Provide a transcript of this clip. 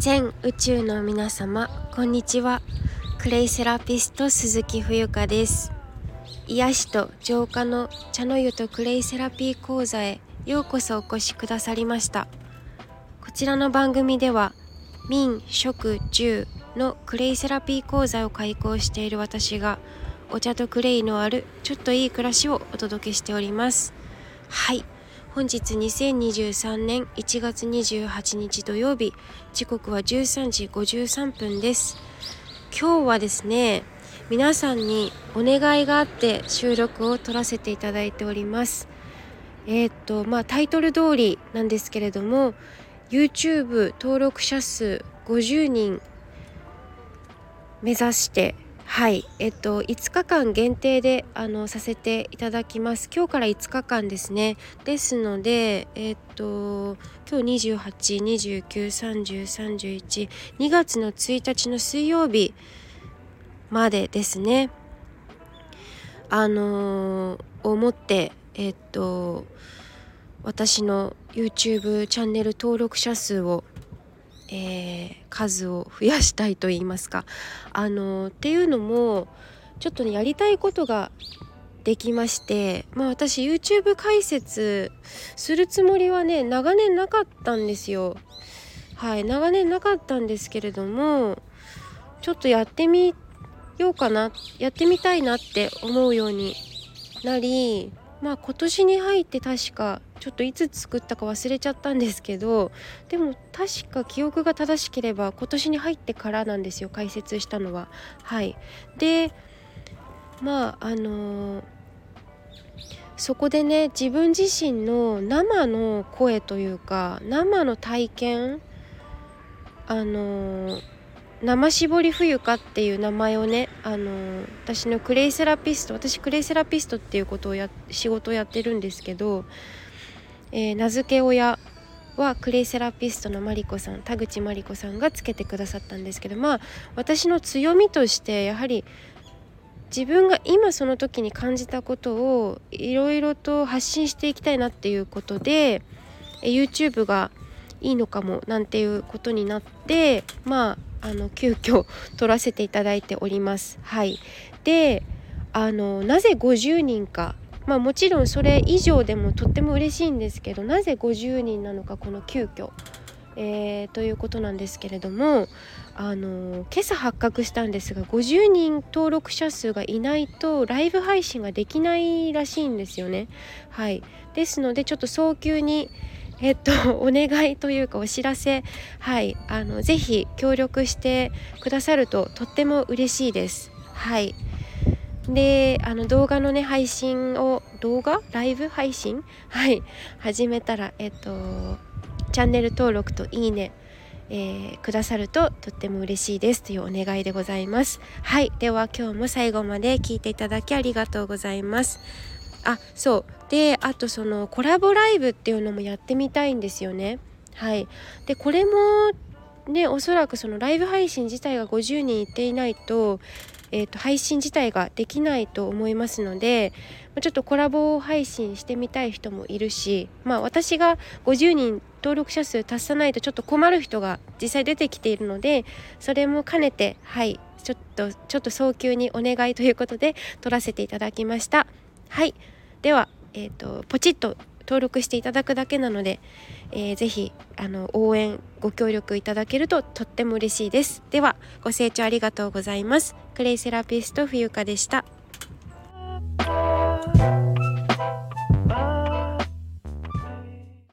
全宇宙の皆様こんにちは。クレイセラピスト鈴木冬香です。癒しと浄化の茶の湯とクレイセラピー講座へようこそお越しくださりました。こちらの番組では民食住のクレイセラピー講座を開講している私がお茶とクレイのあるちょっといい暮らしをお届けしております。はい。本日2023年1月28日土曜日。時刻は13時53分です。今日はですね皆さんにお願いがあって収録を撮らせていただいております。えー、っとまあタイトル通りなんですけれども YouTube 登録者数50人目指してはい。えっと5日間限定であのさせていただきます。今日から5日間ですね。ですのでえっと今日28293031 2月の1日の水曜日までですね。あのー、思ってえっと私の YouTube チャンネル登録者数をえー、数を増やしたいと言いますか。あのっていうのもちょっとねやりたいことができましてまあ私 YouTube 解説するつもりはね長年なかったんですよ。はい長年なかったんですけれどもちょっとやってみようかなやってみたいなって思うようになりまあ今年に入って確かちょっといつ作ったか忘れちゃったんですけどでも確か記憶が正しければ今年に入ってからなんですよ解説したのは。はいでまああのー、そこでね自分自身の生の声というか生の体験あのー生搾り冬香っていう名前をねあの私のクレイセラピスト私クレイセラピストっていうことをや仕事をやってるんですけど、えー、名付け親はクレイセラピストのマリコさん田口マリコさんがつけてくださったんですけどまあ私の強みとしてやはり自分が今その時に感じたことをいろいろと発信していきたいなっていうことで YouTube がいいのかもなんていうことになってまああの急遽撮らせていただいております。はい、であのなぜ50人かまあもちろんそれ以上でもとっても嬉しいんですけどなぜ50人なのかこの急遽、えー、ということなんですけれどもあの今朝発覚したんですが50人登録者数がいないとライブ配信ができないらしいんですよね。はい、ですのでちょっと早急にえっと、お願いというかお知らせ、はい、あの、ぜひ協力してくださるととっても嬉しいです。はい。で、あの動画のね、配信を、動画？ライブ配信？はい、始めたら、えっと、チャンネル登録といいね、えー、くださるととっても嬉しいですというお願いでございます。はい、では今日も最後まで聞いていただきありがとうございます。あそう。であとそのコラボライブっていうのもやってみたいんですよね。はい。でこれもねおそらくそのライブ配信自体が50人いっていないと,、えーと、配信自体ができないと思いますのでちょっとコラボ配信してみたい人もいるしまあ私が50人登録者数達さないとちょっと困る人が実際出てきているのでそれも兼ねてはいちょっとちょっと早急にお願いということで撮らせていただきました。はい。では、えーと、ポチッと登録していただくだけなので、えー、ぜひあの応援ご協力いただけるととっても嬉しいです。ではご清聴ありがとうございます。クレイセラピスト冬香でした。